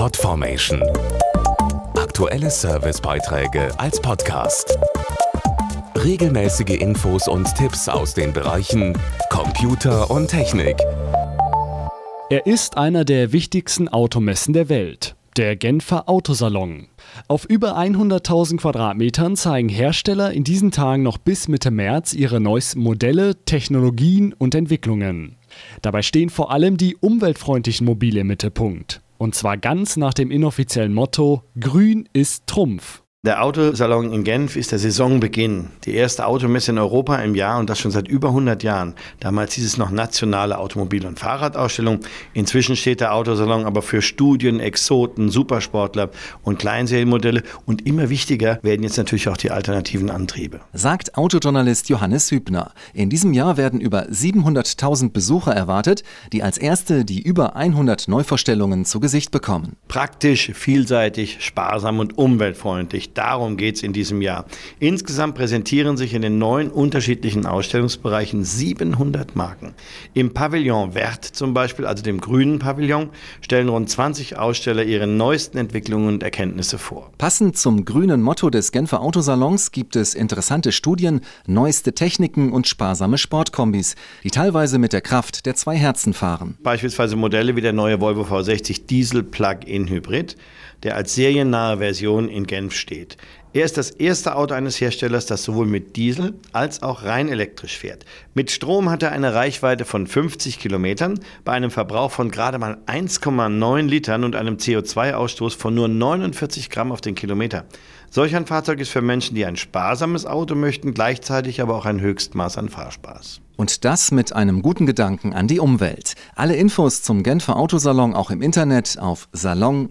Podformation. Aktuelle Servicebeiträge als Podcast. Regelmäßige Infos und Tipps aus den Bereichen Computer und Technik. Er ist einer der wichtigsten Automessen der Welt, der Genfer Autosalon. Auf über 100.000 Quadratmetern zeigen Hersteller in diesen Tagen noch bis Mitte März ihre neuesten Modelle, Technologien und Entwicklungen. Dabei stehen vor allem die umweltfreundlichen Mobile im Mittelpunkt. Und zwar ganz nach dem inoffiziellen Motto Grün ist Trumpf. Der Autosalon in Genf ist der Saisonbeginn. Die erste Automesse in Europa im Jahr und das schon seit über 100 Jahren. Damals hieß es noch nationale Automobil- und Fahrradausstellung. Inzwischen steht der Autosalon aber für Studien, Exoten, Supersportler und Kleinserienmodelle. Und immer wichtiger werden jetzt natürlich auch die alternativen Antriebe. Sagt Autojournalist Johannes Hübner. In diesem Jahr werden über 700.000 Besucher erwartet, die als erste die über 100 Neuvorstellungen zu Gesicht bekommen. Praktisch, vielseitig, sparsam und umweltfreundlich darum geht es in diesem Jahr. Insgesamt präsentieren sich in den neun unterschiedlichen Ausstellungsbereichen 700 Marken. Im Pavillon Vert zum Beispiel, also dem grünen Pavillon, stellen rund 20 Aussteller ihre neuesten Entwicklungen und Erkenntnisse vor. Passend zum grünen Motto des Genfer Autosalons gibt es interessante Studien, neueste Techniken und sparsame Sportkombis, die teilweise mit der Kraft der zwei Herzen fahren. Beispielsweise Modelle wie der neue Volvo V60 Diesel Plug-in Hybrid, der als seriennahe Version in Genf steht. Er ist das erste Auto eines Herstellers, das sowohl mit Diesel als auch rein elektrisch fährt. Mit Strom hat er eine Reichweite von 50 Kilometern bei einem Verbrauch von gerade mal 1,9 Litern und einem CO2-Ausstoß von nur 49 Gramm auf den Kilometer. Solch ein Fahrzeug ist für Menschen, die ein sparsames Auto möchten, gleichzeitig aber auch ein Höchstmaß an Fahrspaß. Und das mit einem guten Gedanken an die Umwelt. Alle Infos zum Genfer Autosalon auch im Internet auf salon-auto.ch.